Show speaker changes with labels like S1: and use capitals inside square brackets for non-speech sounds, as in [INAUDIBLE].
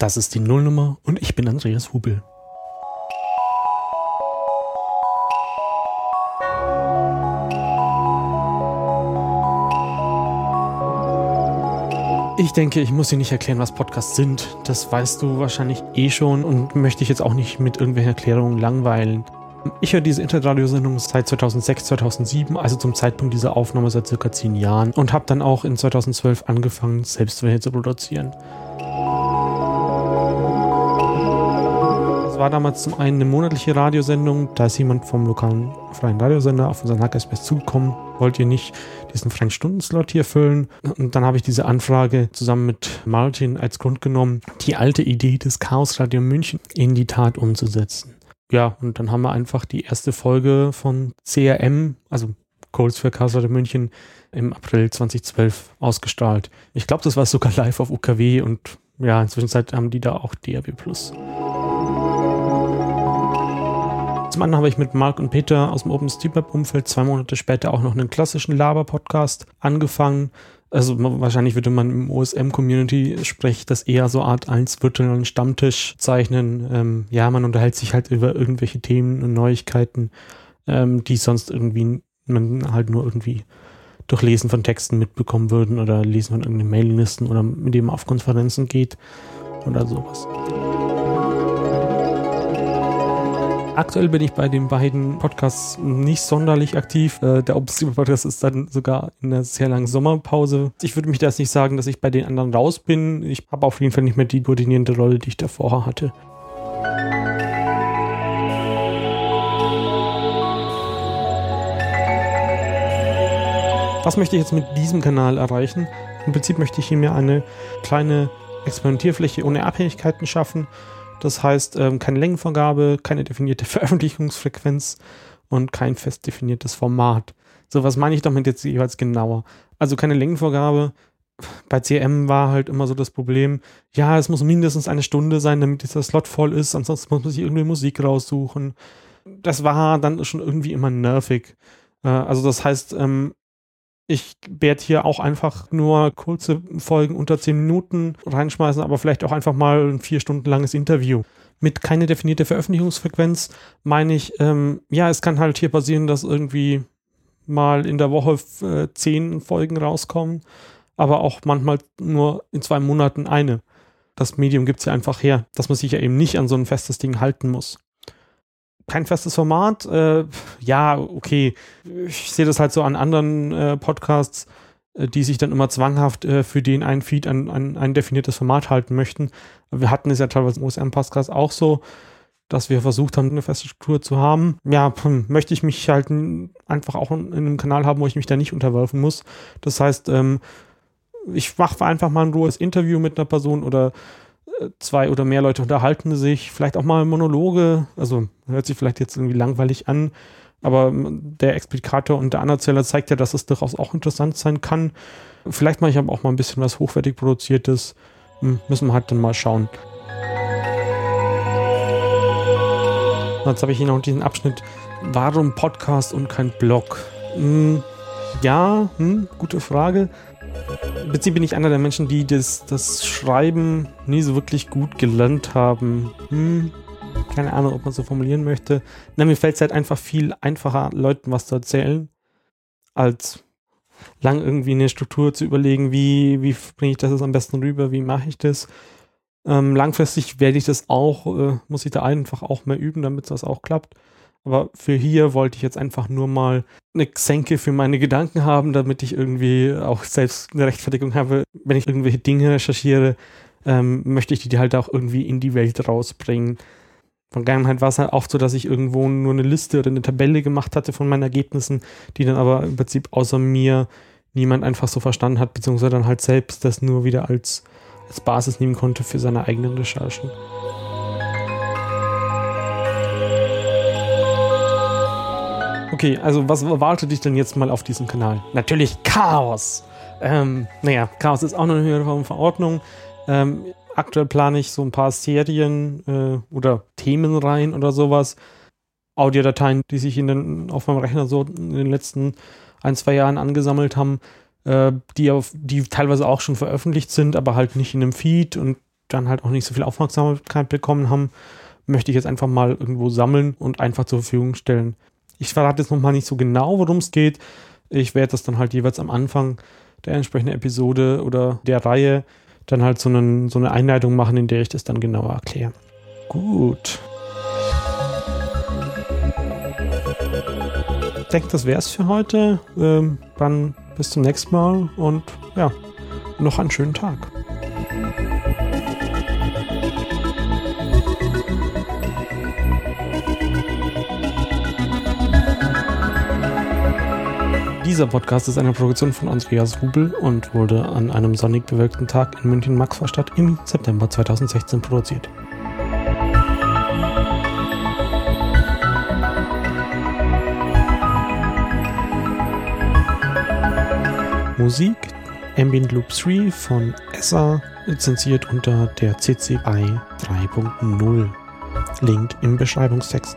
S1: Das ist die Nullnummer und ich bin Andreas Hubel. Ich denke, ich muss dir nicht erklären, was Podcasts sind. Das weißt du wahrscheinlich eh schon und möchte ich jetzt auch nicht mit irgendwelchen Erklärungen langweilen. Ich höre diese Internetradiosendung seit 2006, 2007, also zum Zeitpunkt dieser Aufnahme seit circa 10 Jahren und habe dann auch in 2012 angefangen, selbst welche zu produzieren. War damals zum einen eine monatliche Radiosendung. Da ist jemand vom lokalen freien Radiosender auf unseren Hackerspace zugekommen. Wollt ihr nicht diesen freien Stundenslot hier füllen? Und dann habe ich diese Anfrage zusammen mit Martin als Grund genommen, die alte Idee des Chaos Radio München in die Tat umzusetzen. Ja, und dann haben wir einfach die erste Folge von CRM, also Codes für Chaos Radio München, im April 2012 ausgestrahlt. Ich glaube, das war sogar live auf UKW und ja, inzwischen haben die da auch DAB+. Zum anderen habe ich mit Mark und Peter aus dem OpenStreetMap-Umfeld zwei Monate später auch noch einen klassischen Laber-Podcast angefangen. Also wahrscheinlich würde man im OSM-Community-Sprech das eher so Art 1 virtuellen Stammtisch zeichnen. Ähm, ja, man unterhält sich halt über irgendwelche Themen und Neuigkeiten, ähm, die sonst irgendwie man halt nur irgendwie durch Lesen von Texten mitbekommen würden oder Lesen von irgendeinen Mailinglisten oder mit dem man auf Konferenzen geht oder sowas. Aktuell bin ich bei den beiden Podcasts nicht sonderlich aktiv. Äh, der Obscure Podcast ist dann sogar in einer sehr langen Sommerpause. Ich würde mich da jetzt nicht sagen, dass ich bei den anderen raus bin. Ich habe auf jeden Fall nicht mehr die koordinierende Rolle, die ich davor hatte. Was möchte ich jetzt mit diesem Kanal erreichen? Im Prinzip möchte ich hier mir eine kleine Experimentierfläche ohne Abhängigkeiten schaffen das heißt, ähm, keine Längenvorgabe, keine definierte [LAUGHS] Veröffentlichungsfrequenz und kein fest definiertes Format. So, was meine ich damit jetzt jeweils genauer? Also keine Längenvorgabe. Bei CM war halt immer so das Problem, ja, es muss mindestens eine Stunde sein, damit dieser Slot voll ist, ansonsten muss man sich irgendwie Musik raussuchen. Das war dann schon irgendwie immer nervig. Äh, also das heißt, ähm, ich werde hier auch einfach nur kurze Folgen unter 10 Minuten reinschmeißen, aber vielleicht auch einfach mal ein vier Stunden langes Interview. Mit keine definierte Veröffentlichungsfrequenz meine ich, ähm, ja, es kann halt hier passieren, dass irgendwie mal in der Woche äh, zehn Folgen rauskommen, aber auch manchmal nur in zwei Monaten eine. Das Medium gibt es ja einfach her, dass man sich ja eben nicht an so ein festes Ding halten muss kein festes Format. Äh, ja, okay. Ich sehe das halt so an anderen äh, Podcasts, äh, die sich dann immer zwanghaft äh, für den einen Feed an, an ein definiertes Format halten möchten. Wir hatten es ja teilweise im OSM-Podcast auch so, dass wir versucht haben, eine feste Struktur zu haben. Ja, hm, möchte ich mich halt einfach auch in, in einem Kanal haben, wo ich mich da nicht unterwerfen muss. Das heißt, ähm, ich mache einfach mal ein rohes Interview mit einer Person oder zwei oder mehr Leute unterhalten sich, vielleicht auch mal Monologe, also hört sich vielleicht jetzt irgendwie langweilig an, aber der Explikator und der Anerzähler zeigt ja, dass es durchaus auch interessant sein kann. Vielleicht mache ich aber auch mal ein bisschen was hochwertig produziertes. Hm, müssen wir halt dann mal schauen. Jetzt habe ich hier noch diesen Abschnitt, warum Podcast und kein Blog? Hm, ja, hm, gute Frage. Im Prinzip bin ich einer der Menschen, die das, das Schreiben nie so wirklich gut gelernt haben. Hm, keine Ahnung, ob man so formulieren möchte. Na, mir fällt es halt einfach viel einfacher, Leuten was zu erzählen, als lang irgendwie eine Struktur zu überlegen, wie, wie bringe ich das am besten rüber, wie mache ich das. Ähm, langfristig werde ich das auch, äh, muss ich da einfach auch mehr üben, damit das auch klappt. Aber für hier wollte ich jetzt einfach nur mal eine Senke für meine Gedanken haben, damit ich irgendwie auch selbst eine Rechtfertigung habe. Wenn ich irgendwelche Dinge recherchiere, ähm, möchte ich die halt auch irgendwie in die Welt rausbringen. Vergangenheit war es halt oft so, dass ich irgendwo nur eine Liste oder eine Tabelle gemacht hatte von meinen Ergebnissen, die dann aber im Prinzip außer mir niemand einfach so verstanden hat, beziehungsweise dann halt selbst das nur wieder als, als Basis nehmen konnte für seine eigenen Recherchen. Okay, also was erwartet dich denn jetzt mal auf diesem Kanal? Natürlich Chaos. Ähm, naja, Chaos ist auch noch eine höhere Form von Verordnung. Ähm, aktuell plane ich so ein paar Serien äh, oder Themenreihen oder sowas. Audiodateien, die sich in den, auf meinem Rechner so in den letzten ein, zwei Jahren angesammelt haben, äh, die, auf, die teilweise auch schon veröffentlicht sind, aber halt nicht in einem Feed und dann halt auch nicht so viel Aufmerksamkeit bekommen haben, möchte ich jetzt einfach mal irgendwo sammeln und einfach zur Verfügung stellen. Ich verrate jetzt nochmal nicht so genau, worum es geht. Ich werde das dann halt jeweils am Anfang der entsprechenden Episode oder der Reihe dann halt so, einen, so eine Einleitung machen, in der ich das dann genauer erkläre. Gut. Ich denke, das wäre es für heute. Ähm, dann bis zum nächsten Mal und ja, noch einen schönen Tag. Dieser Podcast ist eine Produktion von Andreas Rubel und wurde an einem sonnig bewölkten Tag in München-Maxvorstadt im September 2016 produziert. Musik Ambient Loop 3 von ESSA, lizenziert unter der CCI 3.0. Link im Beschreibungstext.